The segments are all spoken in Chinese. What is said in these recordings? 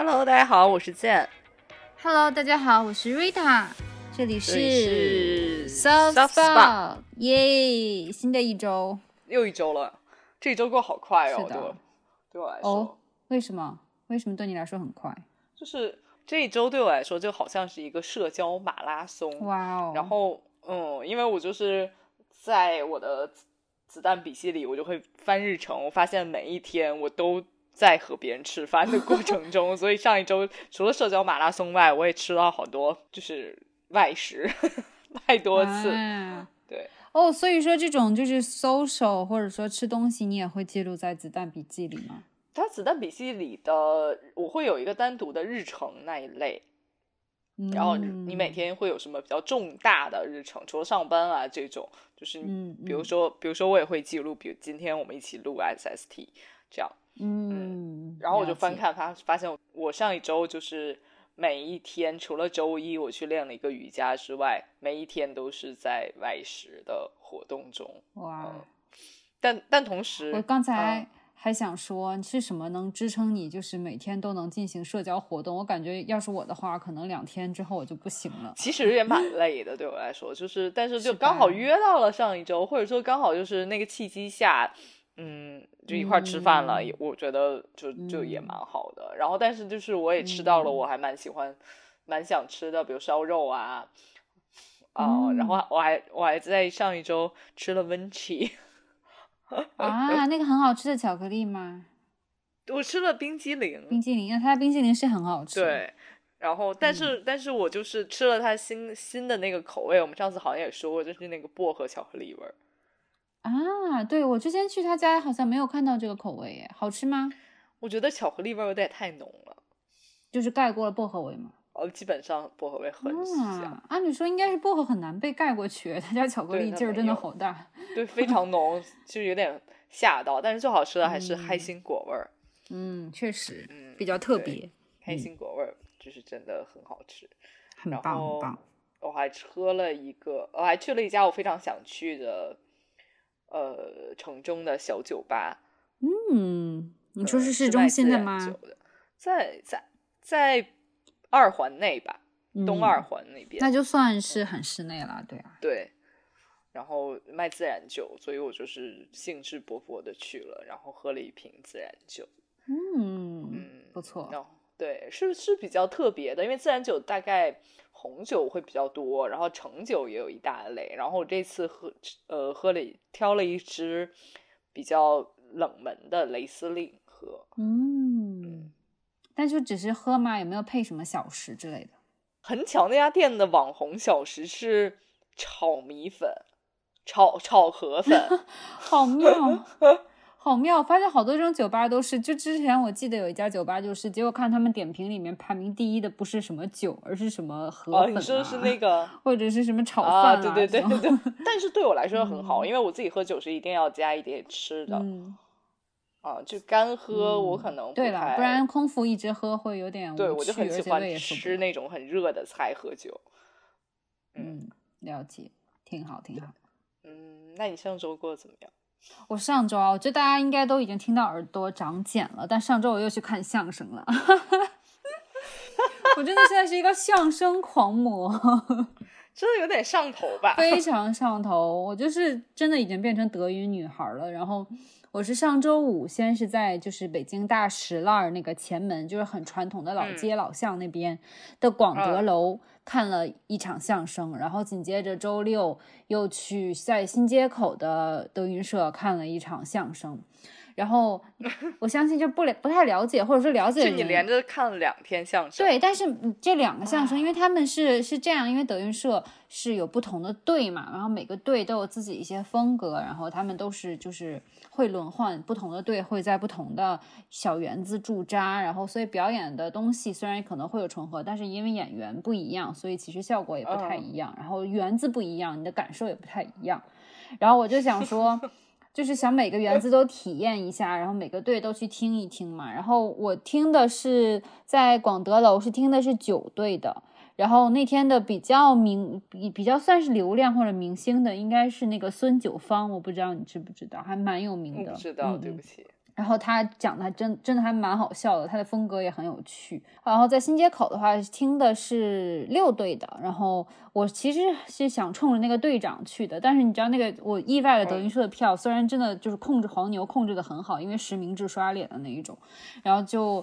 Hello，大家好，我是健。Hello，大家好，我是 Rita，这里是 Soft Soft Spot 耶！新的一周又一周了，这一周过好快哦，对我对我来说，哦，为什么？为什么对你来说很快？就是这一周对我来说就好像是一个社交马拉松。哇哦！然后，嗯，因为我就是在我的子子弹笔记里，我就会翻日程，我发现每一天我都在和别人吃饭的过程中，所以上一周除了社交马拉松外，我也吃了好多就是外食，太多次。啊对，哦，所以说这种就是 social 或者说吃东西，你也会记录在子弹笔记里吗？它子弹笔记里的我会有一个单独的日程那一类，然后你每嗯天会有什么比较重大的日程，除了上班啊这种，就是比如说，比如说我也会记录，比如今天我们一起录 SST 这样，嗯，然后我就翻看发发现我上一周就是每一天除了周一我去练了一个瑜伽之外，每一天都是在外食的活动中，哇。但但同时我刚嗯才还想说，是什么能支撑你，就是每天都能进行社交活动？我感觉要是我的话，可能两天之后我就不行了。其实也蛮 累的，对我来说，就是但是就刚好约到了上一周，或者说刚好就是那个契机下，嗯，就一块儿吃饭了，嗯也我觉得就就也嗯蛮好的。然后但是就是我也吃到了，嗯我还蛮喜欢、蛮想吃的，比如烧肉啊，啊、然后嗯我还我还在上一周吃了温奇，啊，那个很好吃的巧克力吗？我吃了冰激凌，冰激凌，那它的冰激凌是很好吃。，对。然后，但嗯是，但是我就是吃了它新新的那个口味，我们上次好像也说过，就是那个薄荷巧克力味儿。啊，对我之前去他家好像没有看到这个口味耶，好吃吗？我觉得巧克力味有点太浓了，就是盖过了薄荷味吗？哦，基本上薄荷味很香，啊，按理说应该是薄荷很难被盖过去，他家巧克力劲儿真的好大。对，非常浓，就有点吓到。但是最好吃的还是开嗯心果味儿，嗯，确实嗯，比较特别，开心果味儿就是真的很好吃。然很棒，很棒。我还喝了一个，我还去了一家我非常想去的，呃，城中的小酒吧。嗯，你说呃是市中心的吗在在在二环内吧，东嗯二环那边。那就算是很室内了，对啊。对，然后卖自然酒，所以我就是兴致勃勃的去了，然后喝了一瓶自然酒。嗯，嗯，不错。然后对，是是比较特别的，因为自然酒大概红酒会比较多，然后橙酒也有一大类。然后我这次喝呃喝了挑了一支比较冷门的雷司令喝，嗯，但就只是喝吗？有没有配什么小食之类的？很巧那家店的网红小食是炒米粉。炒炒河粉，好妙，好妙！发现好多这种酒吧都是，就之前我记得有一家酒吧就是，结果看他们点评里面排名第一的不是什么酒，而是什么河哦，粉、啊你说的是那个或者是什么炒啊，饭对对对。但是对我来说很好，因为我自己喝酒是一定要加一点吃的、嗯，啊，就干喝我嗯可能对了，不然空腹一直喝会有点对我就很喜欢吃那种很热的菜喝酒。嗯，了解，挺好，挺好。嗯，那你上周过得怎么样？我上周啊，我觉得大家应该都已经听到耳朵长茧了，但上周我又去看相声了。我真的现在是一个相声狂魔，真的有点上头吧？非常上头。我就是真的已经变成德云女孩了。然后我是上周五先是在就是北京大石栏儿那个前门，就是很传统的老嗯街老巷那边的广德嗯楼看了一场相声，然后紧接着周六又去在新街口的德云社看了一场相声。然后我相信就不了不太了解，或者说了解就你连着看了两天相声？对，但是嗯这两个相声，因为他们是是这样，因为德云社是有不同的队嘛，然后每个队都有自己一些风格，然后他们都是就是会轮换，不同的队会在不同的小园子驻扎，然后所以表演的东西虽然可能会有重合，但是因为演员不一样，所以其实效果也不太一样，然后园子不一样，你的感受也不太一样。然后我就想说。就是想每个园子都体验一下，然后每个队都去听一听嘛。然后我听的是在广德楼是听的是九队的，然后那天的比较明比比较算是流量或者明星的，应该是那个孙九芳，我不知道你知不知道，还蛮有名的。我不知道，对不起。然后他讲的还真真的还蛮好笑的，他的风格也很有趣。然后在新街口的话，听的是六队的。然后我其实是想冲着那个队长去的，但是你知道那个我意外的德云社的票，虽然真的就是控制黄牛控制的很好，因为实名制刷脸的那一种，然后就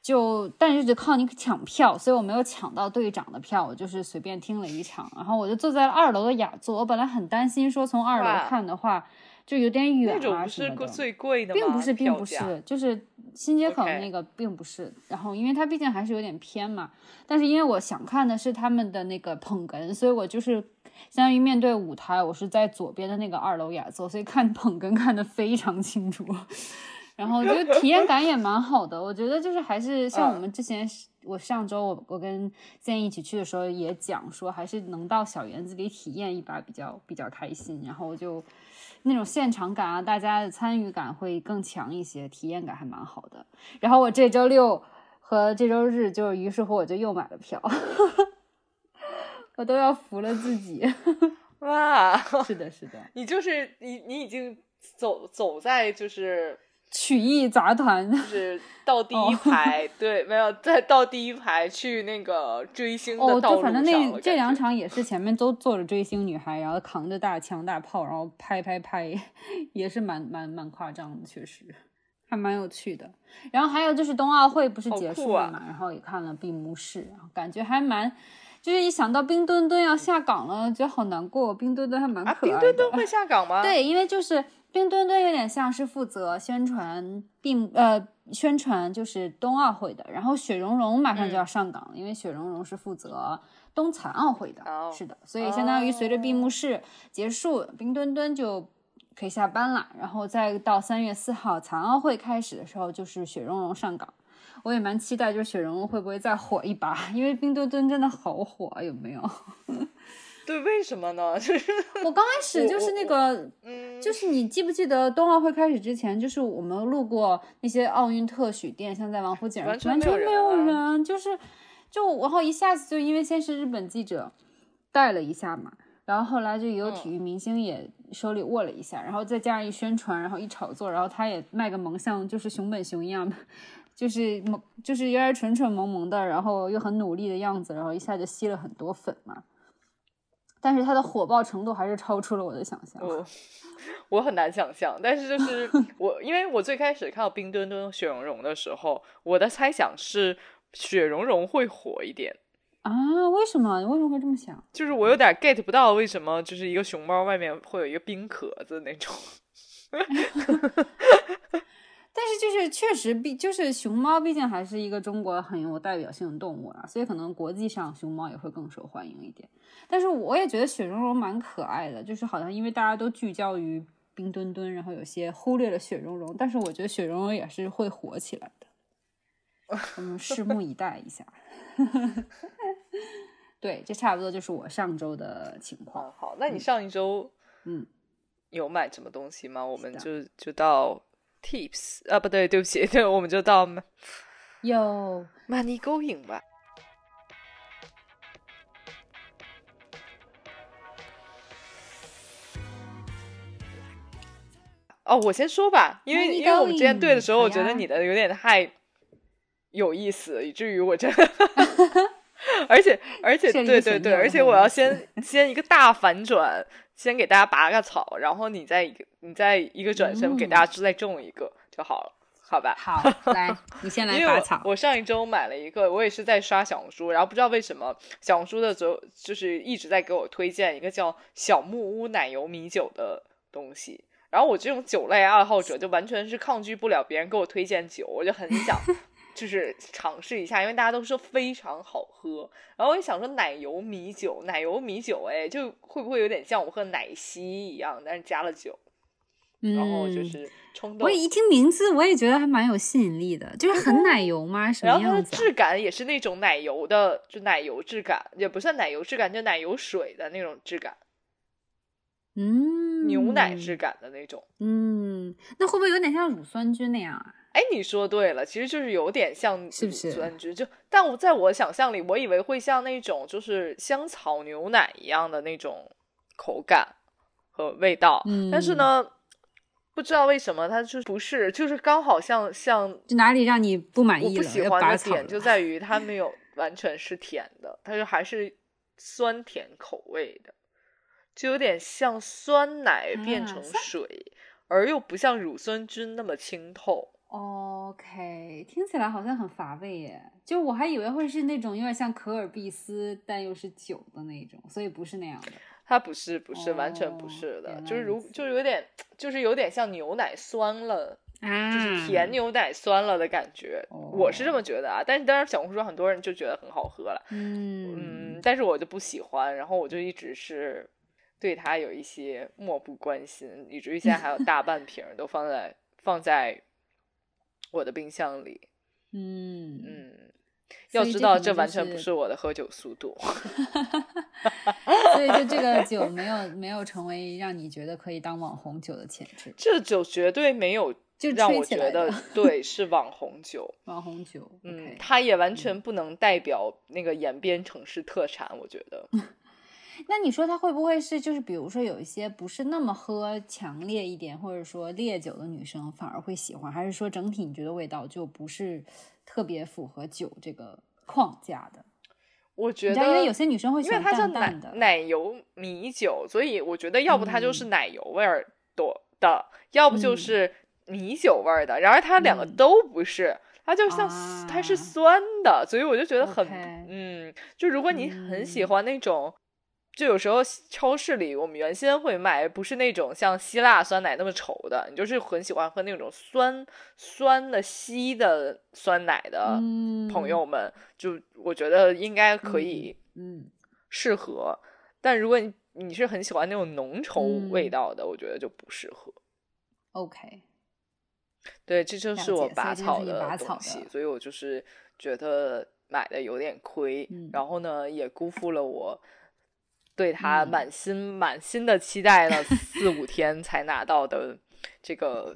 就但是就靠你抢票，所以我没有抢到队长的票，我就是随便听了一场。然后我就坐在二楼的雅座，我本来很担心说从二楼看的话。就有点远啊什么的，并不是，并不是，就是新街口那个并不是。然后，因为它毕竟还是有点偏嘛。但是因为我想看的是他们的那个捧哏，所以我就是相当于面对舞台，我是在左边的那个二楼雅座，所以看捧哏看得非常清楚。然后我觉得体验感也蛮好的。我觉得就是还是 像我们之前，我上周我我跟 Zen 一起去的时候也讲说，还是能到小园子里体验一把比较比较开心。然后我就。那种现场感啊，大家的参与感会更强一些，体验感还蛮好的。然后我这周六和这周日，就于是乎我就又买了票，我都要服了自己。哇，是的，是的，你就是你，你已经走走在就是。曲艺杂团 就是到第一排，对，没有再到第一排去那个追星的道路反正那这两场也是前面都坐着追星女孩，然后扛着大枪大炮，然后拍拍拍，也是蛮蛮蛮夸张的，确实还蛮有趣的。然后还有就是冬奥会不是结束了嘛，然后也看了闭幕式，感觉还蛮，就是一想到冰墩墩要下岗了，觉得好难过。冰墩墩还蛮可爱的。冰墩墩会下岗吗？对，因为就是。冰墩墩有点像是负责宣传并呃宣传就是冬奥会的，然后雪融融马上就要上岗了，因为雪融融是负责冬残奥会的，是的，所以相当于随着闭幕式结束，冰墩墩就可以下班了，然后再到三月四号残奥会开始的时候，就是雪融融上岗，我也蛮期待，就是雪融融会不会再火一把，因为冰墩墩真的好火，有没有？对，为什么呢？就是我刚开始就是那个，嗯，就是你记不记得冬奥会开始之前，就是我们路过那些奥运特许店，像在王府井，完全没有人，就是就然后一下子就因为先是日本记者带了一下嘛，然后后来就有体育明星也手里握了一下，然后再加上一宣传，然后一炒作，然后他也卖个萌，像就是熊本熊一样的，就是萌，就是有点蠢蠢萌萌的，然后又很努力的样子，然后一下就吸了很多粉嘛。但是它的火爆程度还是超出了我的想象。我我很难想象，但是就是 我，因为我最开始看到冰墩墩、雪融融的时候，我的猜想是雪融融会火一点啊？为什么？你为什么会这么想？就是我有点 get 不到为什么，就是一个熊猫外面会有一个冰壳子那种。但是就是确实，毕就是熊猫，毕竟还是一个中国很有代表性的动物啊，所以可能国际上熊猫也会更受欢迎一点。但是我也觉得雪融融蛮可爱的，就是好像因为大家都聚焦于冰墩墩，然后有些忽略了雪融融。但是我觉得雪融融也是会火起来的，我们拭目以待一下。对，这差不多就是我上周的情况。好，那你上一周嗯有买什么东西吗？我们就就到。Tips 啊，不对，对不起，对，我们就到有 Money Going 吧。哦，我先说吧，因为因为我们之前对的时候，我觉得你的有点太有意思，以至于我真的，而且而且对对对，而且 我要先先一个大反转。先给大家拔个草，然后你再一个，你再一个转身给大家再种一个就好了，好吧？好，来，你先来拔草。我上一周买了一个，我也是在刷小红书，然后不知道为什么小红书的就就是一直在给我推荐一个叫小木屋奶油米酒的东西，然后我这种酒类爱好者就完全是抗拒不了别人给我推荐酒，我就很想。就是尝试一下，因为大家都说非常好喝。然后我就想说，奶油米酒，奶油米酒，哎，就会不会有点像我喝奶昔一样，但是加了酒，然后就是冲动。我一听名字，我也觉得还蛮有吸引力的，就是很奶油吗？什么样子？然后它的质感也是那种奶油的，就奶油质感，也不算奶油质感，就奶油水的那种质感。嗯，牛奶质感的那种。嗯，那会不会有点像乳酸菌那样啊？哎，你说对了，其实就是有点像是不是酸菌？就但我在我想象里，我以为会像那种就是香草牛奶一样的那种口感和味道。嗯，但是呢，不知道为什么它就不是，就是刚好像像就哪里让你不满意了？我不喜欢的点就在于它没有完全是甜的，它就还是酸甜口味的，就有点像酸奶变成水，而又不像乳酸菌那么清透。OK，听起来好像很乏味耶。就我还以为会是那种有点像可尔必斯，但又是酒的那种，所以不是那样的。它不是，不是，完全不哦是的，原就是如就是有点，就是有点像牛奶酸了，啊就是甜牛奶酸了的感觉，我是这么觉得啊。但是当然，小红书上很多人就觉得很好喝了，嗯嗯，但是我就不喜欢，然后我就一直是对它有一些漠不关心，以至于现在还有大半瓶都放在放在我的冰箱里。嗯嗯，要知道这完全不是是我的喝酒速度。所以就这个酒没有没有成为让你觉得可以当网红酒的潜质，这酒绝对没有就让我觉得对是网红酒。网红酒。嗯它也完全不能代表那个延边城市特产，我觉得。那你说它会不会是就是比如说有一些不是那么喝强烈一点，或者说烈酒的女生反而会喜欢，还是说整体你觉得味道就不是特别符合酒这个框架的？我觉得，因为有些女生会喜因为欢它叫奶淡淡的，奶油米酒，所以我觉得要不它就是嗯奶油味儿多的，要不就嗯。是米酒味儿的。然而它两个嗯。都不是，它就像、它是啊酸的，所以我就觉得很嗯，就如果你很喜嗯。欢那种。就有时候超市里我们原先会卖，不是那种像希腊酸奶那么稠的，你就是很喜欢喝那种酸酸的稀的酸奶的嗯。朋友们，就我觉得应该可以嗯适合。但如果你你是很喜欢那种浓稠味嗯。道的，我觉得就不适合。，OK，对，这就是我拔草的东西，所以我就是觉得买的有点亏，嗯。然后呢也辜负了我对它嗯满心、满心的期待了四五天才拿到的这个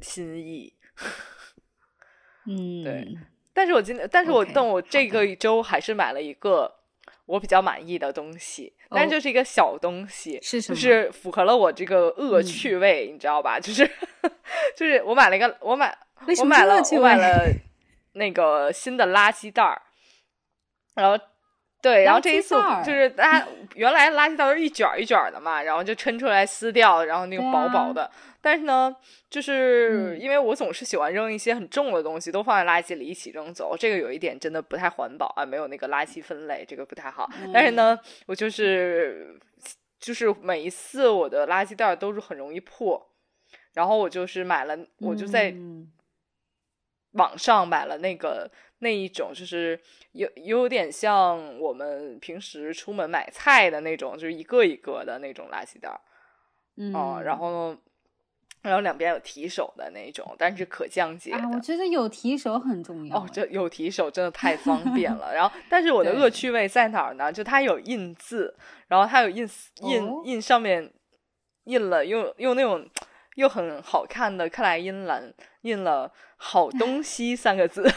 心意。嗯，对但是我今但是我但我这个周还是买了一个我比较满意的东西，但就是一个小东西？就是符合了我这个恶嗯趣味，你知道吧？就是就是我买了一个，我买我买了我买 了那个新的垃圾袋儿，然后对，然后这一次就是大家原来垃圾袋儿是一卷儿一卷儿的嘛，然后就抻出来撕掉，然后那个薄薄的。但是呢，就是嗯因为我总是喜欢扔一些很重的东西，都放在垃圾里一起扔走，这个有一点真的不太环保啊，没有那个垃圾分类，这个不太好。但是嗯呢，我就是就是每一次我的垃圾袋都是很容易破，然后我就是买了，我就在嗯网上买了那个那一种，就是有有点像我们平时出门买菜的那种，就是一个一个的那种垃圾袋儿嗯哦、然后呢，然后两边有提手的那种，但是可降解的。啊，我觉得有提手很重要。哦，这有提手真的太方便 了。然后，但是我的恶趣味在哪儿呢？就它有印字，然后它有印印、哦印上面印了用用那种又很好看的克莱因蓝印了“好东西”三个字，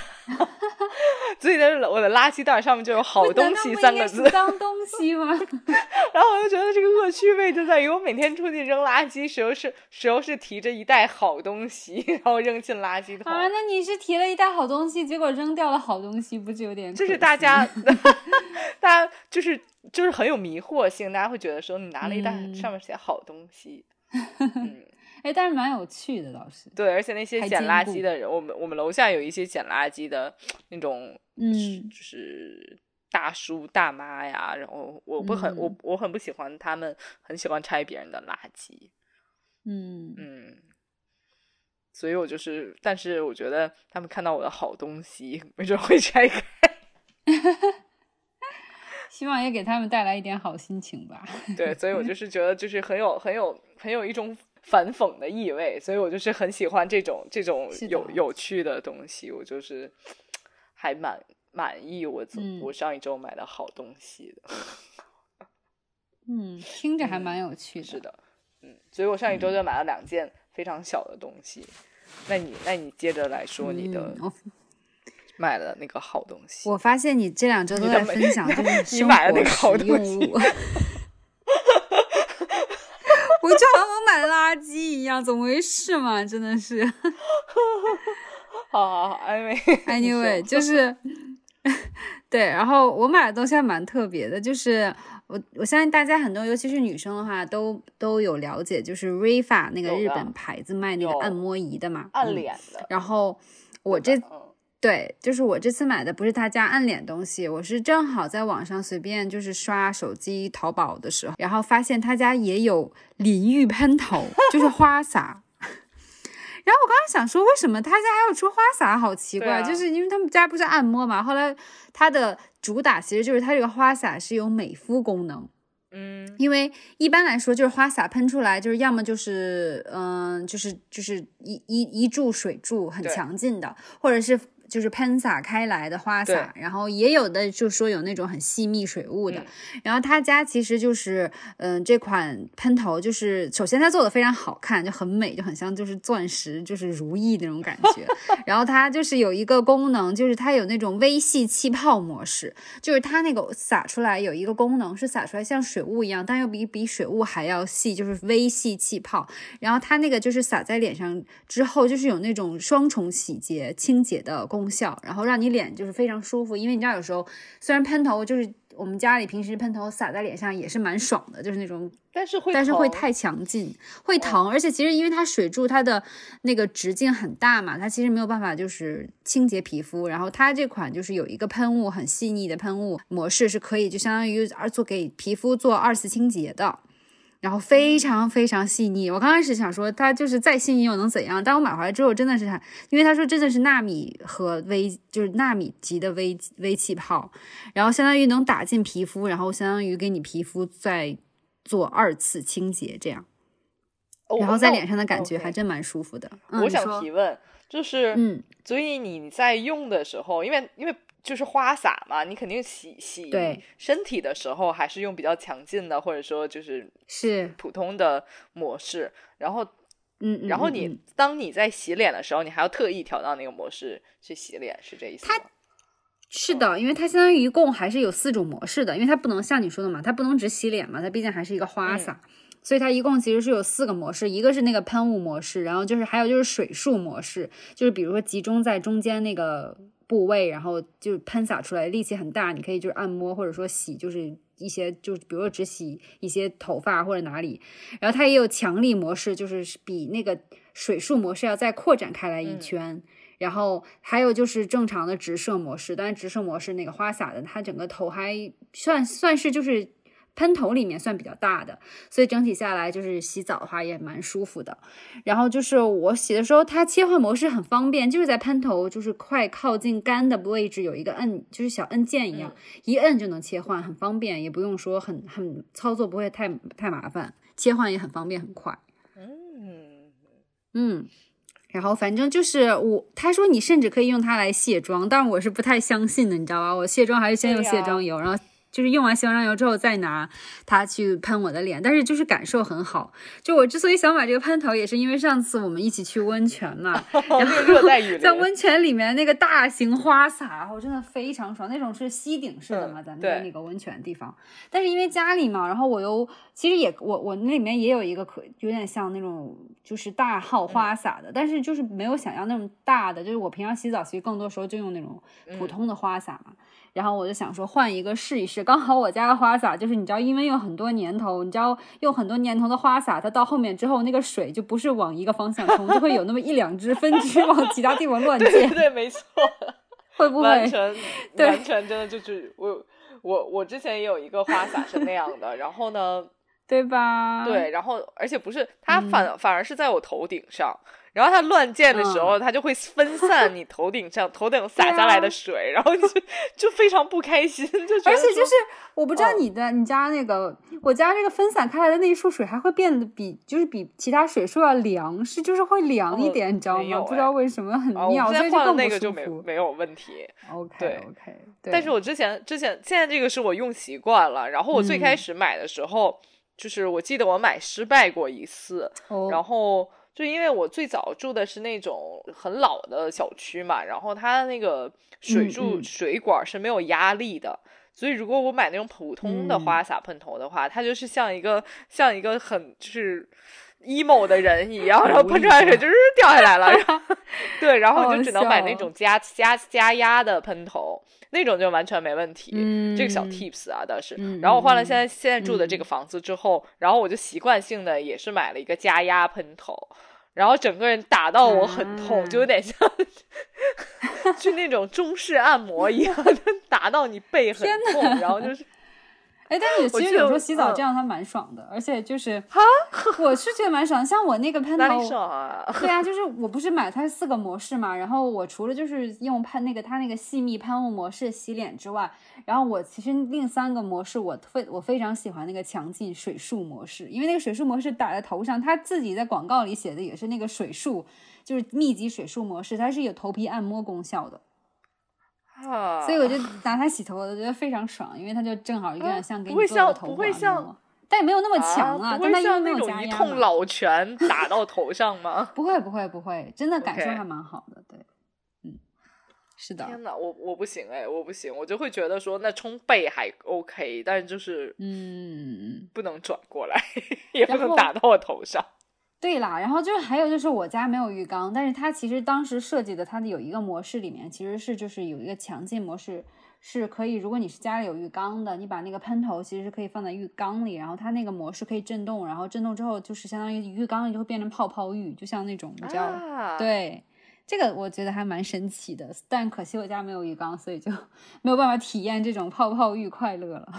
所以呢，我的垃圾袋上面就有“好东西”三个字。脏东西吗？然后我就觉得这个恶趣味就在于我每天出去扔垃圾时候是时候是提着一袋好东西，然后扔进垃圾桶。啊，那你是提了一袋好东西，结果扔掉了好东西，不是有点？就是大家，大家就是就是很有迷惑性，大家会觉得说你拿了一袋嗯上面写好东西，嗯，哎，但是蛮有趣的倒是。对，而且那些捡垃圾的人，我们我们楼下有一些捡垃圾的那种，嗯就是大叔大妈呀，然后我不很、我嗯我很不喜欢他们，很喜欢拆别人的垃圾，嗯嗯。所以我就是，但是我觉得他们看到我的好东西，没准会拆开。希望也给他们带来一点好心情吧。对，所以我就 是觉得就是很有很有很有一种反讽的意味，所以我就是很喜欢这种这种有有趣的东西，我就是还蛮满意我我上一周买的好东西的，嗯，听着还嗯蛮有趣的。是的，嗯，所以我上一周就买了两件非常小的东西。那你那你接着来说你的嗯 买了那个好东西，我发现你这两周都在分享就是 你生买的那活个好实用东西物。我就好像我买垃圾一样，怎么回事嘛？真的是。好好好，anyway anyway 就是 对，然后我买的东西还蛮特别的，就是我我相信大家很多，尤其是女生的话，都都有了解，就是 Rifa 那个日本牌子卖那个按摩仪的嘛，按脸的。然后我这。对，就是我这次买的不是他家按脸东西，我是正好在网上随便就是刷手机淘宝的时候，然后发现他家也有淋浴喷头，就是花洒。然后我刚刚想说，为什么他家还要出花洒？好奇怪，就是因为他们家不是按摩嘛。后来它的主打其实就是它这个花洒是有美肤功能，嗯，因为一般来说就是花洒喷出来就是要么就是嗯就是就是一一一柱水柱很强劲的，或者是。就是喷洒开来的花洒，然后也有的就说有那种很细密水雾的。然后他家其实就是，嗯，这款喷头就是首先它做的非常好看，就很美，就很像就是钻石，就是如意那种感觉。然后它就是有一个功能，就是它有那种微细气泡模式，就是它那个洒出来有一个功能是洒出来像水雾一样，但又比比水雾还要细，就是微细气泡。然后它那个就是洒在脸上之后，就是有那种双重洗洁清洁的功。功效，然后让你脸就是非常舒服，因为你知道有时候虽然喷头就是我们家里平时喷头洒在脸上也是蛮爽的，就是那种，但是会但是会太强劲，会疼，而且其实因为它水柱它的那个直径很大嘛，它其实没有办法就是清洁皮肤，然后它这款就是有一个喷雾很细腻的喷雾模式是可以就相当于而做给皮肤做二次清洁的。然后非常非常细腻，我刚开始想说它就是再细腻又能怎样？但我买回来之后真的是它，因为他说真的是纳米和微，就是纳米级的微微气泡，然后相当于能打进皮肤，然后相当于给你皮肤再做二次清洁，这样，然后在脸上的感觉还真蛮舒服的。我想提问，就是，嗯，所以你在用的时候，因为因为。就是花洒嘛，你肯定洗洗身体的时候还是用比较强劲的，或者说就是是普通的模式。然后，嗯，然后你当你在洗脸的时候，你还要特意调到那个模式去洗脸，是这意思吗？是的，因为它相当于一共还是有四种模式的，因为它不能像你说的嘛，它不能只洗脸嘛，它毕竟还是一个花洒，所以它一共其实是有四个模式，一个是那个喷雾模式，然后就是还有就是水束模式，就是比如说集中在中间那个。部位，然后就喷洒出来，力气很大，你可以就是按摩或者说洗，就是一些就是比如说只洗一些头发或者哪里，然后它也有强力模式，就是比那个水束模式要再扩展开来一圈，然后还有就是正常的直射模式，但是直射模式那个花洒的，它整个头还算算是就是。喷头里面算比较大的，所以整体下来就是洗澡的话也蛮舒服的。然后就是我洗的时候，它切换模式很方便，就是在喷头就是快靠近干的位置有一个摁，就是小按键一样，一摁就能切换，很方便，也不用说很很操作不会太太麻烦，切换也很方便很快。嗯嗯，然后反正就是我他说你甚至可以用它来卸妆，但是我是不太相信的，你知道吧？我卸妆还是先用卸妆油，然后。就是用完卸妆油之后再拿它去喷我的脸，但是就是感受很好。就我之所以想买这个喷头，也是因为上次我们一起去温泉嘛，然后热带雨在温泉里面那个大型花洒，我真的非常爽。那种是吸顶式的嘛，咱们的那个温泉地方。但是因为家里嘛，然后我又其实也我我那里面也有一个可有点像那种就是大号花洒的，但是就是没有想要那种大的。就是我平常洗澡其实更多时候就用那种普通的花洒嘛。然后我就想说换一个试一试，刚好我家的花洒就是你知道，因为用很多年头，你知道用很多年头的花洒，它到后面之后那个水就不是往一个方向冲，就会有那么一两只分支 往其他地方乱溅。对对，没错。会不会？完全完全真的就是我我我之前也有一个花洒是那样的，然后呢，对吧？对，然后而且不是它反反而是在我头顶上。然后它乱溅的时候，它就会分散你头顶上头顶洒下来的水，然后就就非常不开心，就觉得。而且就是我不知道你的你家那个，我家这个分散开来的那一束水还会变得比就是比其他水树要凉，是就是会凉一点，你知道吗？不知道为什么很妙，所以就更那个就没没有问题。OK OK。但是我之前之前现在这个是我用习惯了，然后我最开始买的时候，就是我记得我买失败过一次，然后。就因为我最早住的是那种很老的小区嘛，然后它那个水柱水管是没有压力的，所以如果我买那种普通的花洒喷头的话，它就是像一个像一个很就是 emo 的人一样，然后喷出来水就是掉下来了。然后 对，然后就只能买那种加加加压的喷头，那种就完全没问题。这个小 tips 啊，倒是。然后我换了现在现在住的这个房子之后，然后我就习惯性的也是买了一个加压喷头。然后整个人打到我很痛，就有点像去那种中式按摩一样，打到你背很痛，然后就是。哎，但是其实有时候洗澡这样它蛮爽的，而且就是哈 我是觉得蛮爽。像我那个喷头，对啊，就是我不是买它四个模式嘛，然后我除了就是用喷那个它那个细密喷雾模式洗脸之外，然后我其实另三个模式我非我非常喜欢那个强劲水束模式，因为那个水束模式打在头上，它自己在广告里写的也是那个水束，就是密集水束模式，它是有头皮按摩功效的。所以我就拿它洗头，我觉得非常爽，因为它就正好有点像给你做个头发按摩，但也没有那么强啊，但它又没有加压。一通老拳打到头上吗？不会不会不会，真的感受还蛮好的，对，嗯，是的。天呐，我我不行哎，我不行，我就会觉得说那冲背还 OK，但是就是嗯，不能转过来，也不能打到我头上。对啦，然后就是还有就是我家没有浴缸，但是它其实当时设计的它的有一个模式里面其实是就是有一个强劲模式，是可以如果你是家里有浴缸的，你把那个喷头其实是可以放在浴缸里，然后它那个模式可以震动，然后震动之后就是相当于浴缸里就会变成泡泡浴，就像那种你知道？对，这个我觉得还蛮神奇的，但可惜我家没有浴缸，所以就 没有办法体验这种泡泡浴快乐了。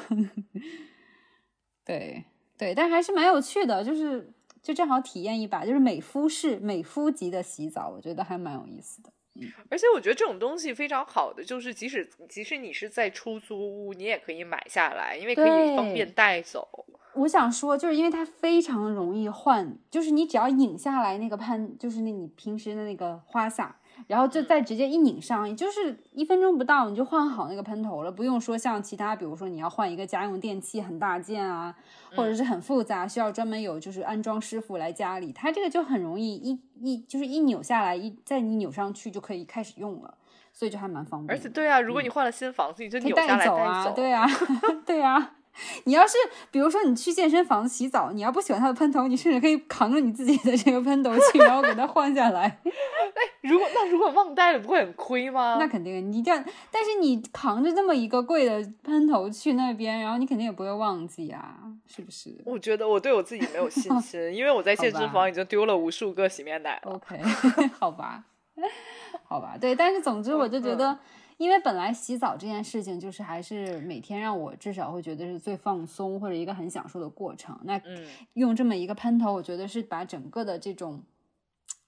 对对，但还是蛮有趣的，就是。就正好体验一把，就是美肤式、美肤级的洗澡，我觉得还蛮有意思的。嗯，而且我觉得这种东西非常好的，就是即使即使你是在出租屋，你也可以买下来，因为可以方便带走。我想说，就是因为它非常容易换，就是你只要拧下来那个喷，就是那你平时的那个花洒。然后就再直接一拧上，也就是一分钟不到，你就换好那个喷头了，不用说像其他，比如说你要换一个家用电器很大件啊，或者是很复杂，需要专门有就是安装师傅来家里，它这个就很容易一一就是一扭下来，一再你扭上去就可以开始用了，所以就还蛮方便。而且对啊，如果你换了新房子，你就扭下来带走啊，对啊，对啊。你要是比如说你去健身房洗澡，你要不喜欢它的喷头，你甚至可以扛着你自己的这个喷头 去，然后给它换下来。哎，如果那如果忘带了，不会很亏吗？那肯定，你这样，但是你扛着这么一个贵的喷头去那边，然后你肯定也不会忘记啊，是不是？我觉得我对我自己没有信心，因为我在健身房已经丢了无数个洗面奶了。OK，好吧，好吧，对，但是总之我就觉得。因为本来洗澡这件事情就是还是每天让我至少会觉得是最放松或者一个很享受的过程。那用这么一个喷头，我觉得是把整个的这种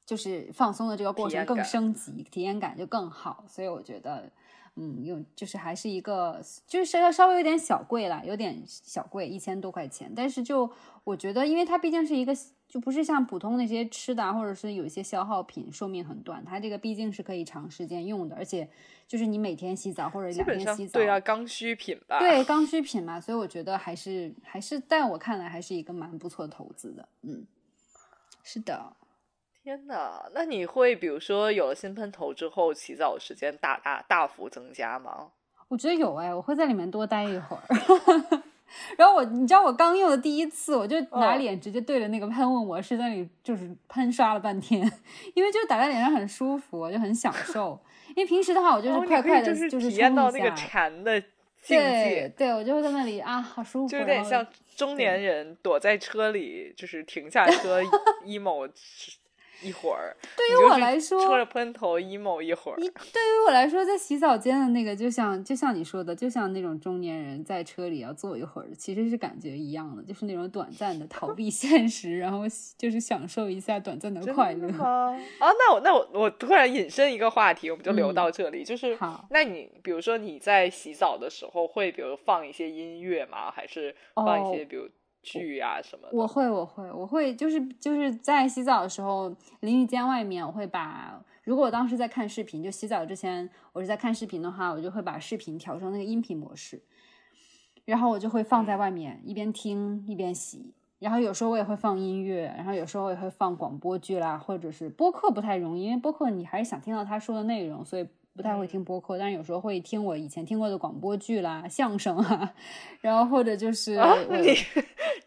就是放松的这个过程更升级，体验感就更好。所以我觉得，嗯，用就是还是一个就是稍稍微有点小贵了，有点小贵，一千多块钱。但是就我觉得，因为它毕竟是一个。就不是像普通那些吃的，或者是有一些消耗品，寿命很短。它这个毕竟是可以长时间用的，而且就是你每天洗澡或者两天洗澡，对啊，刚需品吧。对，刚需品嘛，所以我觉得还是还是在我看来还是一个蛮不错的投资的。嗯，是的。天呐，那你会比如说有了新喷头之后，洗澡时间大大大幅增加吗？我觉得有哎，我会在里面多待一会儿。然后我，你知道我刚用的第一次，我就拿脸直接对着那个喷雾模式在那里就是喷刷了半天，因为就打在脸上很舒服，我就很享受。因为平时的话，我就是快快的，就是体验到那个禅的境界。对，我就会在那里啊，好舒服，就有点像中年人躲在车里，就是停下车 emo。一会儿，对于我来说，吹着喷头 emo 一会儿。对于我来说，在洗澡间的那个，就像就像你说的，就像那种中年人在车里要坐一会儿，其实是感觉一样的，就是那种短暂的逃避现实，然后就是享受一下短暂的快乐。啊，那我那我我突然引申一个话题，我们就留到这里，就是好。那你比如说你在洗澡的时候，会比如放一些音乐吗？还是放一些比如？剧啊什么？我会，我会，我会，就是就是在洗澡的时候，淋浴间外面，我会把，如果我当时在看视频，就洗澡之前我是在看视频的话，我就会把视频调成那个音频模式，然后我就会放在外面一边听一边洗，然后有时候我也会放音乐，然后有时候我也会放广播剧啦，或者是播客不太容易，因为播客你还是想听到他说的内容，所以不太会听播客，但是有时候会听我以前听过的广播剧啦、相声啊，然后或者就是啊，你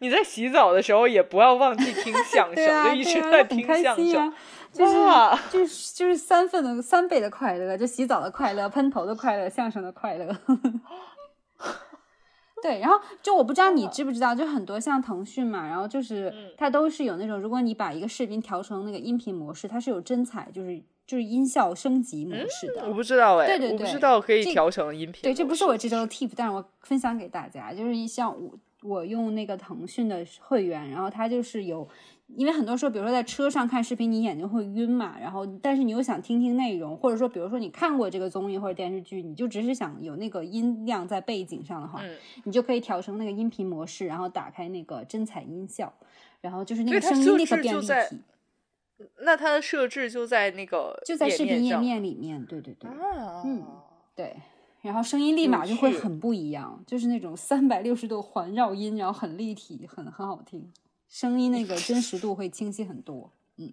你在洗澡的时候也不要忘记听 相声，啊，就一直在听相声。就是哇就是就是三份的三倍的快乐，就洗澡的快乐、喷头的快乐、相声的快乐。对，然后就我不知道你知不知道，就很多像腾讯嘛，然后就是嗯它都是有那种，如果你把一个视频调成那个音频模式，它是有真彩，就是就是音效升级模式的。我不知道哎，对对对我不知道可以这调成音频。对，这不是我这周的 tip，但是我分享给大家，就是像我我用那个腾讯的会员，然后它就是有，因为很多时候，比如说在车上看视频，你眼睛会晕嘛，然后但是你又想听听内容，或者说比如说你看过这个综艺或者电视剧，你就只是想有那个音量在背景上的话，嗯你就可以调成那个音频模式，然后打开那个真彩音效，然后就是那个声音立刻变立体，那它的设置就在那个就在视频页面里面，对对对。啊，嗯对，然后声音立马就会很不一样，就是那种三百六十度环绕音，然后很立体，很很好听，声音那个真实度会清晰很多。嗯，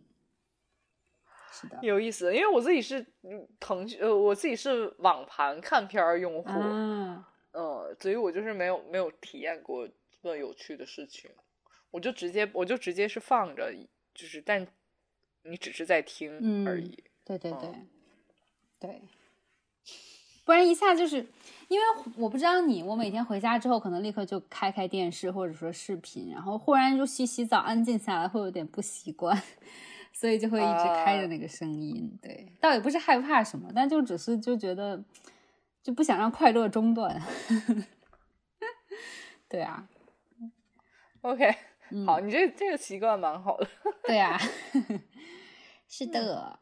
是的。有意思，因为我自己是嗯腾讯呃，我自己是网盘看片儿用户，啊，嗯，所以我就是没有没有体验过这么有趣的事情，我就直接我就直接是放着，就是但你只是在听而嗯已。对对对，嗯对，不然一下就是因为我不知道你，我每天回家之后可能立刻就开开电视或者说视频，然后忽然就洗洗澡安静下来，会有点不习惯。所以就会一直开着啊那个声音，对，倒也不是害怕什么，但就只是就觉得就不想让快乐中断。对啊，OK，、嗯好，你这这个习惯蛮好的。对啊，是的。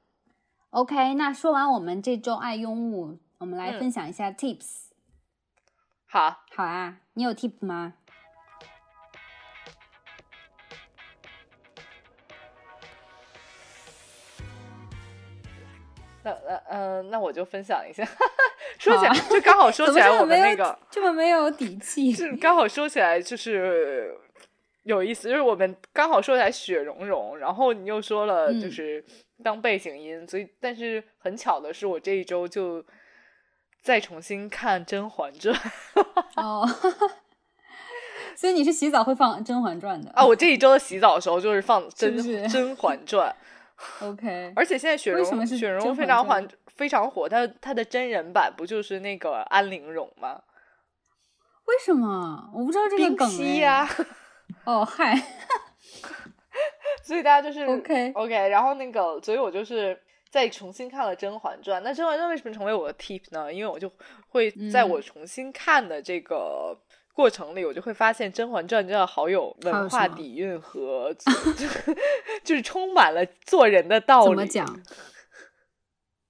OK，那说完我们这周爱用物，我们来嗯分享一下 tips。好，好啊，你有 tip 吗？那那呃，那我就分享一下。说起来，就刚好说起来，我们那个这么没有底气？是刚好说起来就是有意思，就是我们刚好说起来雪融融，然后你又说了嗯就是当背景音，所以但是很巧的是，我这一周就再重新看《甄嬛传》哦，所以你是洗澡会放《甄嬛传》的啊，我这一周的洗澡的时候就是放《甄甄嬛传》。？OK，而且现在雪为什么是雪融甄嬛非常火，非常火。它它的真人版不就是那个安陵容吗？为什么我不知道这个冰梗溪呀、哎哦，嗨 所以大家就是 OK OK，然后那个，所以我就是再重新看了《甄嬛传》。那《甄嬛传》为什么成为我的 tip 呢？因为我就会在嗯我重新看的这个过程里，我就会发现《甄嬛传》真的好有文化底蕴和 就是充满了做人的道理。怎么讲？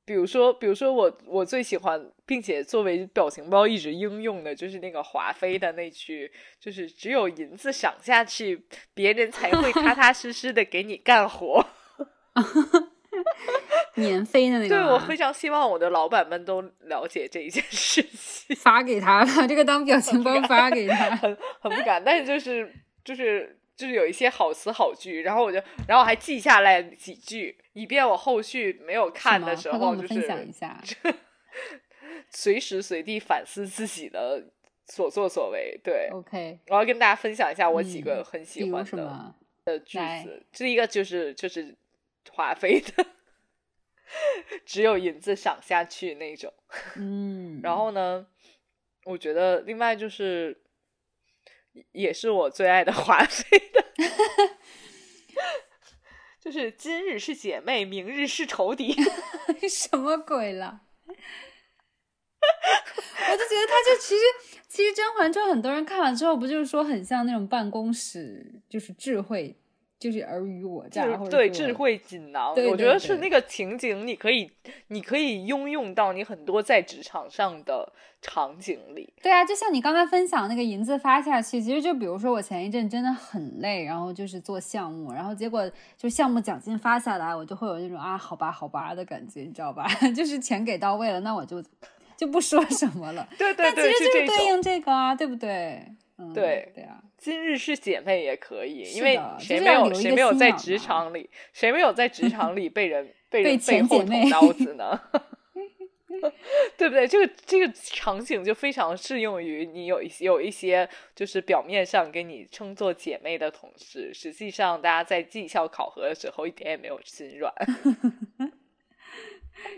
比如说，比如说我我最喜欢，并且作为表情包一直应用的，就是那个华妃的那句，就是只有银子赏下去，别人才会踏踏实实的给你干活。免费的那个对我非常希望我的老板们都了解这一件事情，发给他，把这个当表情包发给他。很很不敢，但是就是就是就是有一些好词好句，然后我就然后还记下来几句，以便我后续没有看的时候，就是分享是一下。随时随地反思自己的所作所为。对，OK，我要跟大家分享一下我几个嗯很喜欢的？的句子。这一个就是就是华妃的，只有银子赏下去那种。嗯，然后呢，我觉得另外就是也是我最爱的华妃的。就是今日是姐妹，明日是仇敌。什么鬼了？我就觉得他就其实其实《甄嬛传》很多人看完之后，不就是说很像那种办公室，就是智慧，就是尔虞我诈，智或者对智慧锦囊，对对我觉得是那个情景，你可以你可以应用到你很多在职场上的场景里。对啊，就像你刚才分享那个银子发下去，其实就比如说我前一阵真的很累，然后就是做项目，然后结果就项目奖金发下来，我就会有那种啊好吧好吧的感觉，你知道吧？就是钱给到位了，那我就就不说什么了。对对但其，实就是对。应这个啊，对不对？嗯，对对啊，今日是姐妹也可以，因为谁没有谁没有在职场里，谁没有在职场里被人 被被人背后捅刀 子呢？对不对？这个这个场景就非常适用于你有一些有一些就是表面上给你称作姐妹的同事，实际上大家在绩效考核的时候一点也没有心软。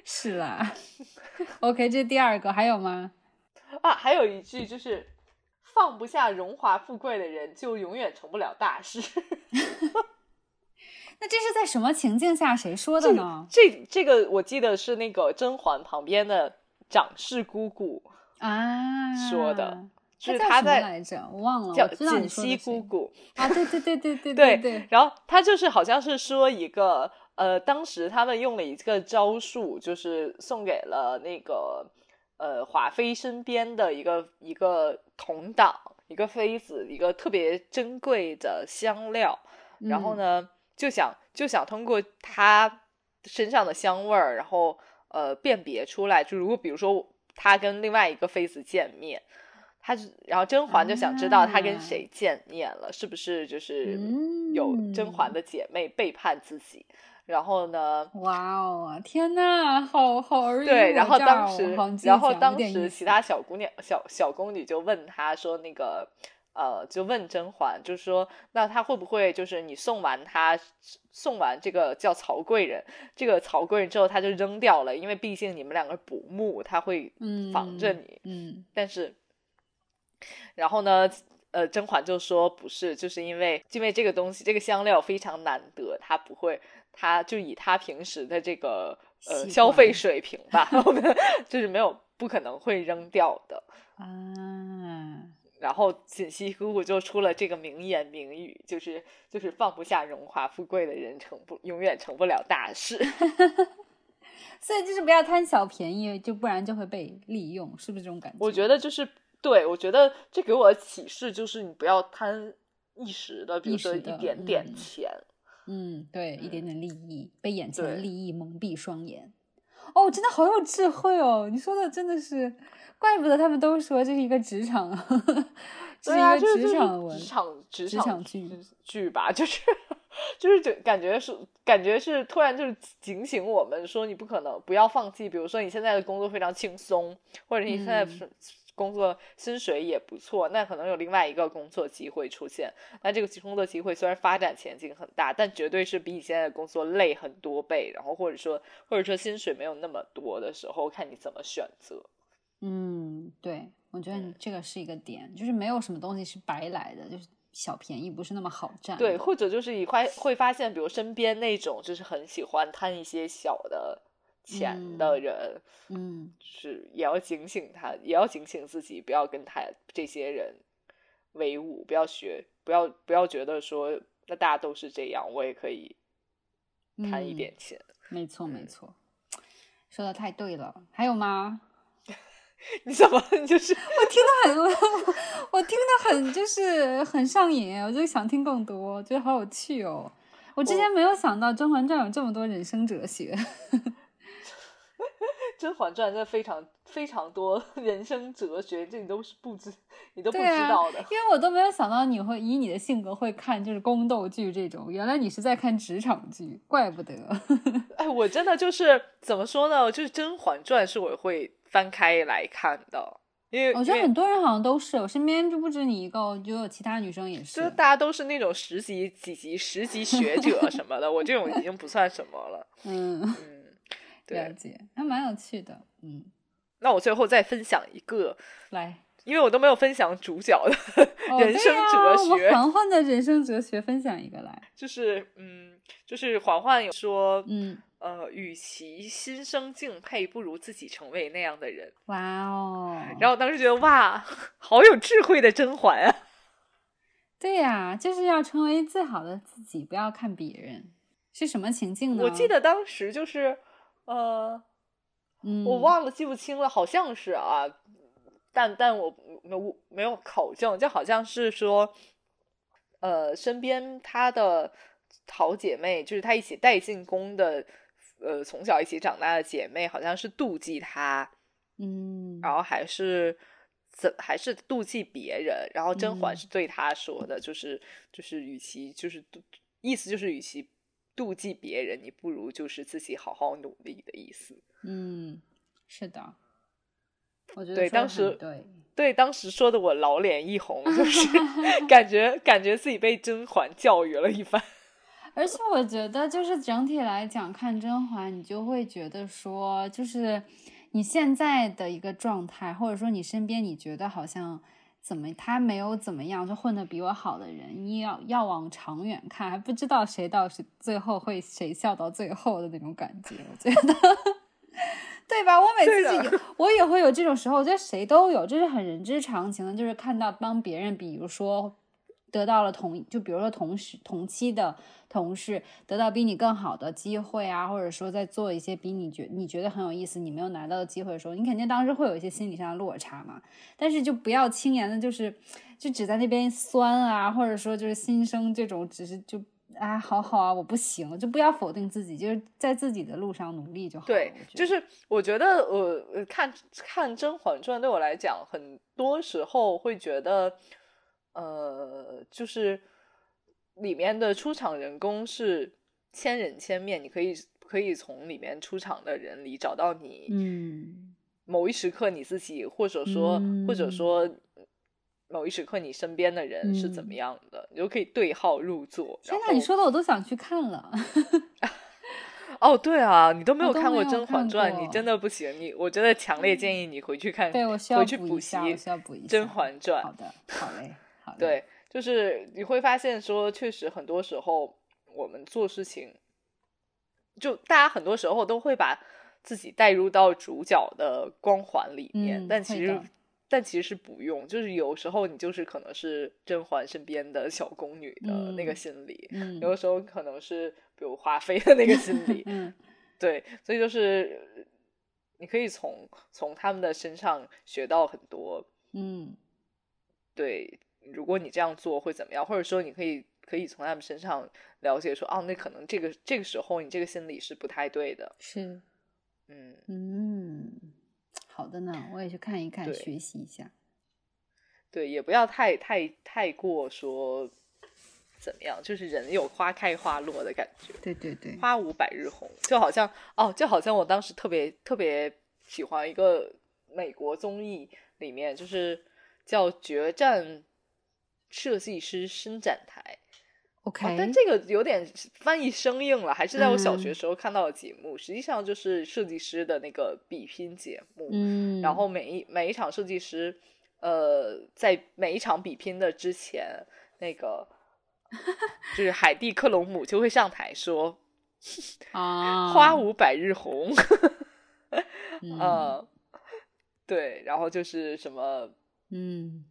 是啦，OK，这第二个，还有吗？啊，还有一句就是放不下荣华富贵的人，就永远成不了大事。那这是在什么情境下谁说的呢？这这个我记得是那个甄嬛旁边的长氏姑姑啊说的，就是他在来着，我忘了，叫锦溪姑姑啊，对对对对对 对对。然后他就是好像是说一个呃，当时他们用了一个招数，就是送给了那个呃华妃身边的一个一个同党一个妃子一个特别珍贵的香料，然后呢。就想就想通过她身上的香味儿，然后呃辨别出来，就如果比如说她跟另外一个妃子见面，他然后甄嬛就想知道他跟谁见面了，是不是就是有甄嬛的姐妹背叛自己？然后呢？哇哦，天呐，好好而对，然后当时，然后当时其他小姑娘、小小宫女就问他说：“那个。”呃，就问甄嬛，就是说，那他会不会就是你送完他，送完这个叫曹贵人，这个曹贵人之后他就扔掉了，因为毕竟你们两个不睦，他会防着你。嗯，但是，然后呢，呃，甄嬛就说不是，就是因为因为这个东西，这个香料非常难得，它不会，他就以他平时的这个呃消费水平吧，就是没有不可能会扔掉的啊。然后锦溪姑姑就出了这个名言名语，就是就是放不下荣华富贵的人成不永远成不了大事，所以就是不要贪小便宜，就不然就会被利用，是不是这种感觉？我觉得就是对，我觉得这给我的启示就是你不要贪一时的，比如说一点点钱，嗯，对，一点点利益，被眼前的利益蒙蔽双眼。哦，真的好有智慧哦！你说的真的是。怪不得他们都说这是一个职场，这是一个职场文，职场职场剧剧吧，就是 就是就感觉是感觉是突然就是警醒我们说你不可能不要放弃，比如说你现在的工作非常轻松，或者你现在工作薪水也不错，那可能有另外一个工作机会出现，那这个工作机会虽然发展前景很大，但绝对是比你现在的工作累很多倍，然后或者说或者说薪水没有那么多的时候，看你怎么选择。嗯，对，我觉得你这个是一个点，就是没有什么东西是白来的，就是小便宜不是那么好占。对，或者就是你会会发现，比如身边那种就是很喜欢贪一些小的钱的人，嗯，是也要警醒他，也要警醒自己，不要跟他这些人为伍，不要学，不要不要觉得说那大家都是这样，我也可以贪一点钱。没错，没错，说的太对了。还有吗？你怎么就是我听得很，我听得很就是很上瘾，我就想听更多，觉得好有趣哦。我之前没有想到《甄嬛传》有这么多人生哲学，《甄嬛传》真的非常非常多 人生哲学，这你都是不知你都不知道的，因为我都没有想到你会以你的性格会看就是宫斗剧这种，原来你是在看职场剧，怪不得。哎，我真的就是怎么说呢？就是《甄嬛传》是我会。翻开来看的，因为我觉得很多人好像都是，我身边就不止你一个，就有其他女生也是。就大家都是那种十级几级十级学者什么的，我这种已经不算什么了。嗯嗯，了解，还蛮有趣的。嗯，那我最后再分享一个来，因为我都没有分享主角的 人生哲学。嬛嬛的人生哲学分享一个来，就是嗯，就是嬛嬛有说嗯。呃，与其心生敬佩，不如自己成为那样的人。哇哦！然后我当时觉得，哇，好有智慧的甄嬛啊！对呀，就是要成为最好的自己，不要看别人。是什么情境呢？我记得当时就是，呃，我忘了，记不清了，好像是啊，但但我没没有考证，就好像是说，呃，身边她的好姐妹，就是她一起带进宫的。呃，从小一起长大的姐妹好像是妒忌她，嗯，然后还是怎还是妒忌别人，然后甄嬛是对他说的，就是就是与其就是意思就是与其妒忌别人，你不如就是自己好好努力的意思。嗯，是的，我觉得对当时对对当时说的我老脸一红，就是 感觉感觉自己被甄嬛教育了一番。而且我觉得，就是整体来讲，看甄嬛，你就会觉得说，就是你现在的一个状态，或者说你身边你觉得好像怎么他没有怎么样，就混得比我好的人，你要要往长远看，还不知道谁到谁最后会谁笑到最后的那种感觉，我觉得，对吧？我每次有我也会有这种时候，我觉得谁都有，这是很人之常情的，就是看到帮别人，比如说。得到了同，就比如说同时同期的同事得到比你更好的机会啊，或者说在做一些比你觉你觉得很有意思，你没有拿到的机会的时候，你肯定当时会有一些心理上的落差嘛。但是就不要轻言的，就是就只在那边酸啊，或者说就是心生这种，只是就啊，好好啊，我不行，就不要否定自己，就是在自己的路上努力就好。对，就是我觉得呃，看看《甄嬛传》对我来讲，很多时候会觉得。呃，就是里面的出场人工是千人千面，你可以可以从里面出场的人里找到你，嗯，某一时刻你自己，或者说或者说某一时刻你身边的人是怎么样的，你就可以对号入座。天呐，你说的我都想去看了。哦，对啊，你都没有看过《甄嬛传》，你真的不行。你，我真的强烈建议你回去看，对我需要回去补习《甄嬛传》。好的，好 嘞。对，就是你会发现说，确实很多时候我们做事情，就大家很多时候都会把自己带入到主角的光环里面，但其实但其实是不用，就是有时候你就是可能是甄嬛身边的小宫女的那个心理，有的时候可能是比如华妃的那个心理，对，所以就是你可以从从他们的身上学到很多，嗯，对。如果你这样做会怎么样？或者说，你可以可以从他们身上了解说，哦，那可能这个这个时候你这个心理是不太对的。是，嗯嗯，好的呢，我也去看一看，学习一下。对，也不要太太太过说怎么样，就是人有花开花落的感觉。对对对，花无百日红，就好像哦，就好像我当时特别特别喜欢一个美国综艺，里面就是叫《决战》。设计师伸展台，OK，但这个有点翻译生硬了，还是在我小学时候看到的节目，实际上就是设计师的那个比拼节目。嗯，然后每一每一场设计师，呃，在每一场比拼的之前，那个 就是海蒂克隆姆就会上台说：“啊，花无百日红。”嗯，对，然后就是什么，嗯。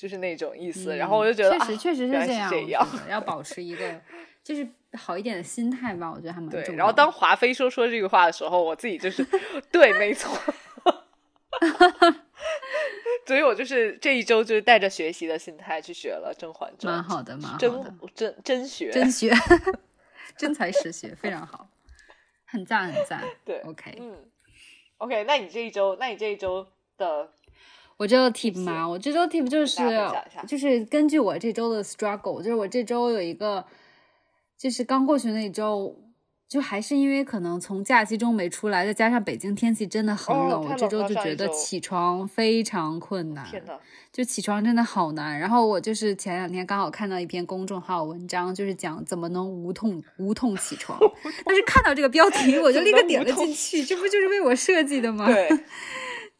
就是那种意思，然后我就觉得确实确实是这样，要保持一个就是好一点的心态吧，我觉得还蛮重要。然后当华妃说说这个话的时候，我自己就是 对，没错。所以我就是这一周就是带着学习的心态去学了《甄嬛传》，蛮好的，蛮好的，真真学，真学，真才实学，非常好，很赞，很赞。对，OK，嗯，OK，那你这一周，那你这一周的。我这周 tip 嘛，我这周 tip 就是就是根据我这周的 struggle，就是我这周有一个，就是刚过去那一周，就还是因为可能从假期中没出来，再加上北京天气真的很冷，我这周就觉得起床非常困难，就起床真的好难。然后我就是前两天刚好看到一篇公众号文章，就是讲怎么能无痛无痛起床，但是看到这个标题 我就立刻点了进去，这不就是为我设计的吗？对。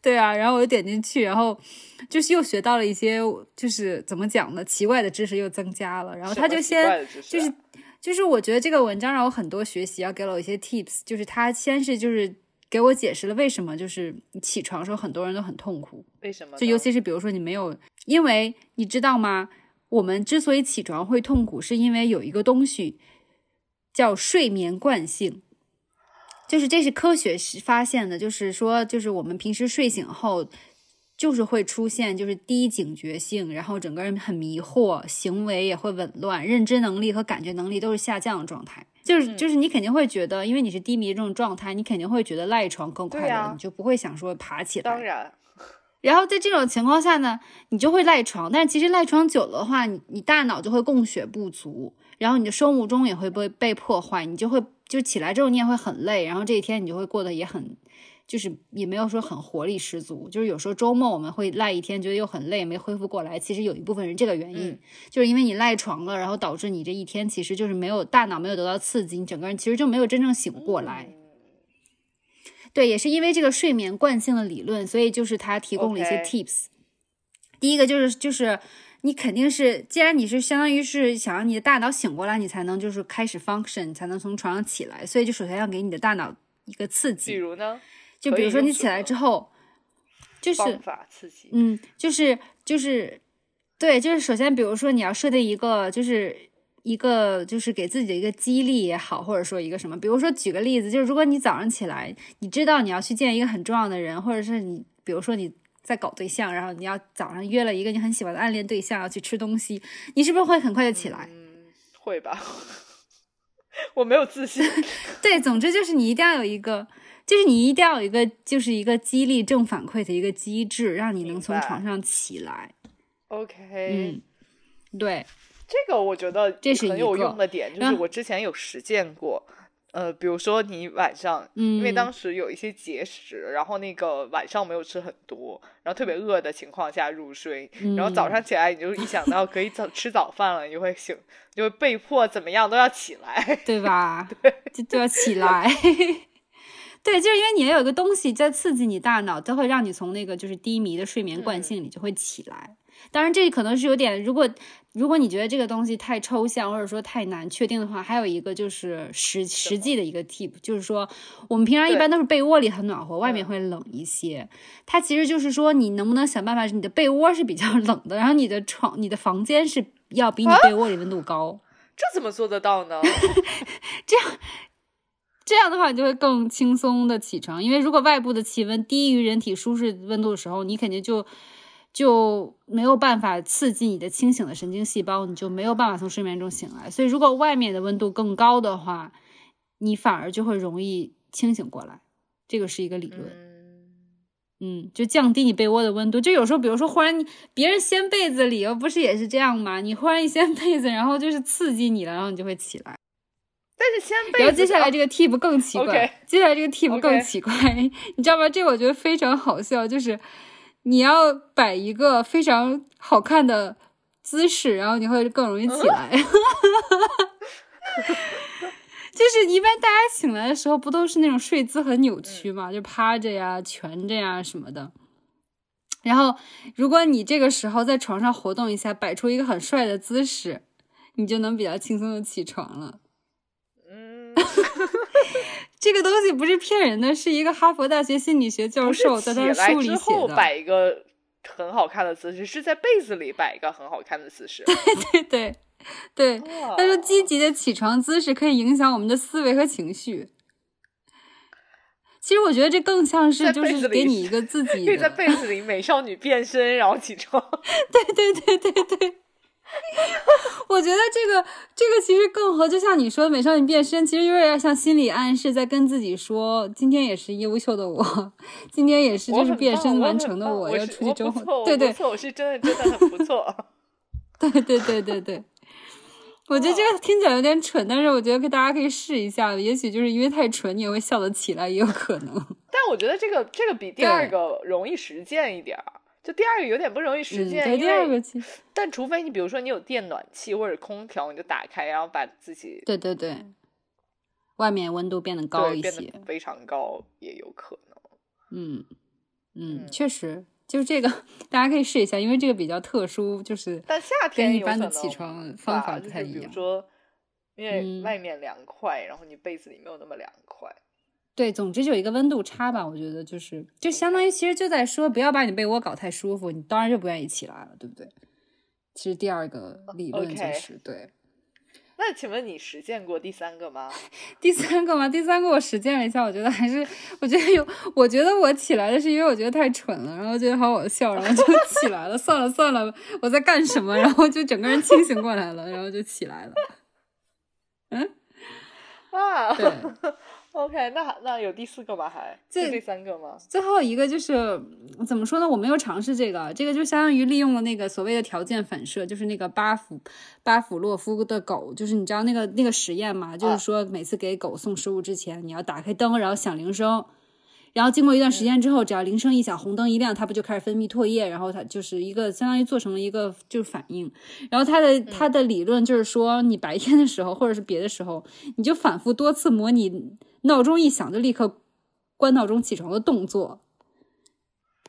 对啊，然后我就点进去，然后就是又学到了一些，就是怎么讲呢？奇怪的知识又增加了。然后他就先就是就是我觉得这个文章让我很多学习，要给了我一些 tips。就是他先是就是给我解释了为什么就是起床时候很多人都很痛苦，为什么？就尤其是比如说你没有，因为你知道吗？我们之所以起床会痛苦，是因为有一个东西叫睡眠惯性。就是这是科学发现的，就是说，就是我们平时睡醒后，就是会出现就是低警觉性，然后整个人很迷惑，行为也会紊乱，认知能力和感觉能力都是下降的状态。就是就是你肯定会觉得，因为你是低迷这种状态，你肯定会觉得赖床更快乐，你就不会想说爬起来。当然。然后在这种情况下呢，你就会赖床，但是其实赖床久了的话，你你大脑就会供血不足，然后你的生物钟也会被被破坏，你就会。就起来之后你也会很累，然后这一天你就会过得也很，就是也没有说很活力十足，就是有时候周末我们会赖一天，觉得又很累，没恢复过来。其实有一部分是这个原因，就是因为你赖床了，然后导致你这一天其实就是没有大脑没有得到刺激，你整个人其实就没有真正醒过来。对，也是因为这个睡眠惯性的理论，所以就是他提供了一些 tips。第一个就是就是你肯定是，既然你是相当于是想让你的大脑醒过来，你才能就是开始 function，你才能从床上起来，所以就首先要给你的大脑一个刺激。比如呢？就比如说你起来之后，就是方法刺激，嗯，就是就是对，就是首先比如说你要设定一个，就是一个就是给自己的一个激励也好，或者说一个什么，比如说举个例子，就是如果你早上起来，你知道你要去见一个很重要的人，或者是你比如说你在搞对象，然后你要早上约了一个你很喜欢的暗恋对象要去吃东西，你是不是会很快就起来？嗯，会吧。我没有自信。对，总之就是你一定要有一个。就是你一定要有一个，就是一个激励正反馈的一个机制，让你能从床上起来。OK，嗯，对，这个我觉得这是很有用的点，就是我之前有实践过。呃，比如说你晚上，因为当时有一些节食，然后那个晚上没有吃很多，然后特别饿的情况下入睡，然后早上起来你就一想到可以早 吃早饭了，你就会醒，就会被迫怎么样都要起来，对吧？对，就都要起来。对，就是因为你有一个东西在刺激你大脑，它会让你从那个就是低迷的睡眠惯性里就会起来。当然，这可能是有点，如果如果你觉得这个东西太抽象或者说太难确定的话，还有一个就是实实际的一个 tip，就是说我们平常一般都是被窝里很暖和，外面会冷一些。它其实就是说你能不能想办法，你的被窝是比较冷的，然后你的床、你的房间是要比你被窝里温度高。这怎么做得到呢？这样。这样的话，你就会更轻松的起床，因为如果外部的气温低于人体舒适温度的时候，你肯定就就没有办法刺激你的清醒的神经细胞，你就没有办法从睡眠中醒来。所以，如果外面的温度更高的话，你反而就会容易清醒过来。这个是一个理论，嗯，就降低你被窝的温度。就有时候，比如说，忽然你别人掀被子里，不是也是这样吗？你忽然一掀被子，然后就是刺激你了，然后你就会起来。但是掀被子，然后接下来这个 tip 更奇怪，接下来这个 tip 更奇怪，你知道吗？这个我觉得非常好笑，就是你要摆一个非常好看的姿势，然后你会更容易起来。就是一般大家醒来的时候，不都是那种睡姿很扭曲嘛，就趴着呀、蜷着呀什么的。然后如果你这个时候在床上活动一下，摆出一个很帅的姿势，你就能比较轻松的起床了。这个东西不是骗人的，是一个哈佛大学心理学教授在他书里写的。之后摆一个很好看的姿势，是在被子里摆一个很好看的姿势。对对对对，他说积极的起床姿势可以影响我们的思维和情绪。其实我觉得这更像是就是给你一个自 己可以在被子里美少女变身然后起床。对对对对对。我觉得这个这个其实更和就像你说的美少女变身，其实有点像心理暗示，在跟自己说，今天也是优秀的我，今天也是就是变身完成的我，要出去之后，对对，我是真的真的很不错。对对对对对，我觉得这个听起来有点蠢，但是我觉得大家可以试一下，也许就是因为太蠢，你也会笑得起来，也有可能。但我觉得这个这个比第二个容易实践一点儿。就第二个有点不容易实践，第二个，但除非你比如说你有电暖气或者空调，你就打开，然后把自己对对对，外面温度变得高一些，非常高也有可能。嗯嗯，确实，就这个大家可以试一下，因为这个比较特殊，就是但夏天一般的起床方法不太一样。比如说，因为外面凉快，然后你被子里没有那么凉快。对，总之就有一个温度差吧，我觉得就是，就相当于其实就在说，不要把你被窝搞太舒服，你当然就不愿意起来了，对不对？其实第二个理论就是对。那请问你实践过第三个吗？第三个吗？第三个我实践了一下，我觉得还是，我觉得有，我觉得我起来的是因为我觉得太蠢了，然后觉得好好笑，然后就起来了。算了算了，我在干什么？然后就整个人清醒过来了，然后就起来了。嗯 啊，对。OK，那那有第四个吗？还这第三个吗？最后一个就是怎么说呢？我没有尝试这个，这个就相当于利用了那个所谓的条件反射，就是那个巴甫巴甫洛夫的狗，就是你知道那个那个实验吗？就是说每次给狗送食物之前，你要打开灯，然后响铃声，然后经过一段时间之后，只要铃声一响，红灯一亮，它不就开始分泌唾液，然后它就是一个相当于做成了一个就是反应。然后它的它的理论就是说，你白天的时候或者是别的时候，你就反复多次模拟闹钟一响就立刻关闹钟起床的动作，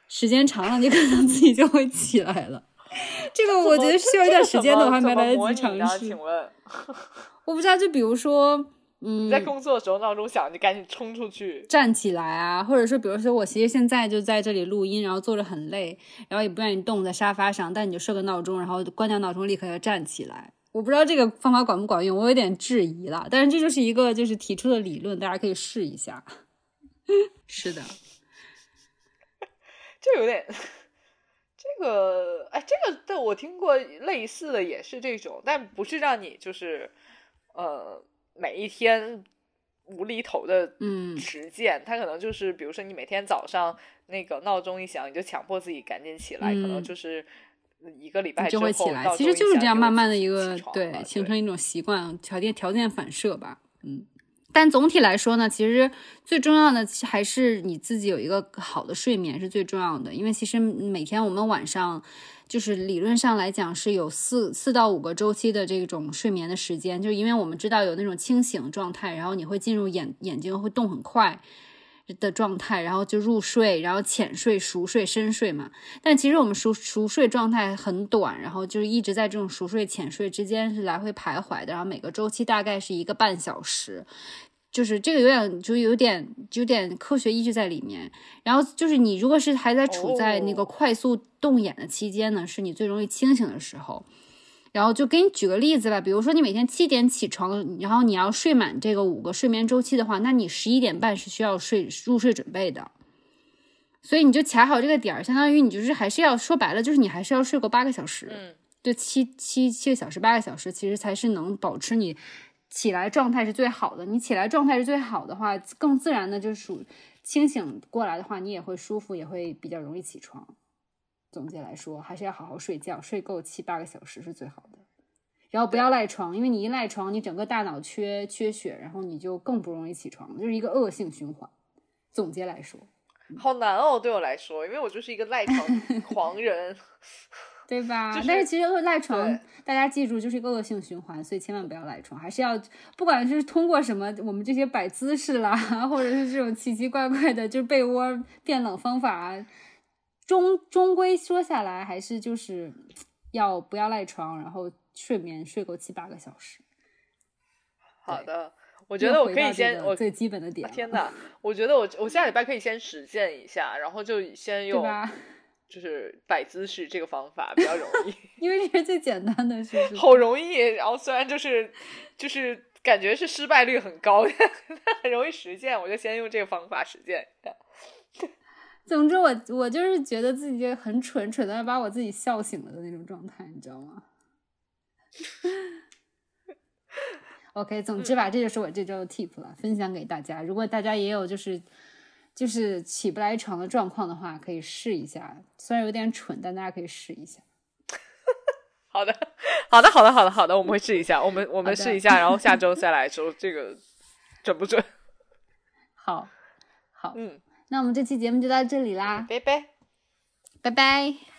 时间长了，你可能自己就会起来了。这个我觉得需要一段时间的，我还没来得及尝试。请问，我不知道，就比如说。嗯，在工作的时候闹钟响，你赶紧冲出去站起来啊，或者说，比如说我其实现在就在这里录音，然后坐着很累，然后也不愿意动在沙发上，但你就设个闹钟，然后关掉闹钟，立刻要站起来。我不知道这个方法管不管用，我有点质疑了。但是这就是一个就是提出的理论，大家可以试一下。是的，这有点这个，哎，这个对我听过类似的也是这种，但不是让你就是呃。每一天无厘头的实践，它可能就是，比如说你每天早上那个闹钟一响，你就强迫自己赶紧起来，可能就是一个礼拜就会起来。其实就是这样，慢慢的一个对形成一种习惯，条件条件反射吧。嗯，但总体来说呢，其实最重要的还是你自己有一个好的睡眠是最重要的，因为其实每天我们晚上。就是理论上来讲是有四四到五个周期的这种睡眠的时间，就因为我们知道有那种清醒状态，然后你会进入眼眼睛会动很快的状态，然后就入睡，然后浅睡、熟睡、深睡嘛。但其实我们熟熟睡状态很短，然后就是一直在这种熟睡、浅睡之间是来回徘徊的，然后每个周期大概是一个半小时。就是这个有点，就有点，有点科学依据在里面。然后就是你如果是还在处在那个快速动眼的期间呢，是你最容易清醒的时候。然后就给你举个例子吧，比如说你每天七点起床，然后你要睡满这个五个睡眠周期的话，那你十一点半是需要睡入睡准备的。所以你就卡好这个点儿，相当于你就是还是要说白了，就是你还是要睡够八个小时。嗯，对，七七七个小时，八个小时，其实才是能保持你。起来状态是最好的，你起来状态是最好的话，更自然的就属清醒过来的话，你也会舒服，也会比较容易起床。总结来说，还是要好好睡觉，睡够七八个小时是最好的。然后不要赖床，因为你一赖床，你整个大脑缺缺血，然后你就更不容易起床，就是一个恶性循环。总结来说，好难哦，对我来说，因为我就是一个赖床狂人。对吧？但是其实赖床，大家记住就是一个恶性循环，所以千万不要赖床，还是要不管是通过什么，我们这些摆姿势啦，或者是这种奇奇怪怪的，就是被窝变冷方法，终终归说下来，还是就是要不要赖床，然后睡眠睡够七八个小时。好的，我觉得我可以先我最基本的点。天呐，我觉得我我下礼拜可以先实践一下，然后就先用。就是摆姿势这个方法比较容易，因为这是最简单的，是好容易。然后虽然就是就是感觉是失败率很高，但很容易实践。我就先用这个方法实践。总之，我我就是觉得自己很蠢，蠢到把我自己笑醒了的那种状态，你知道吗？OK，总之吧，这就是我这周的 tip 了，分享给大家。如果大家也有就是。就是起不来床的状况的话，可以试一下。虽然有点蠢，但大家可以试一下。好的，好的，好的，好的，好的，我们会试一下。我们我们试一下，然后下 周再来说这个准不准。好，好，嗯，那我们这期节目就到这里啦，拜拜，拜拜。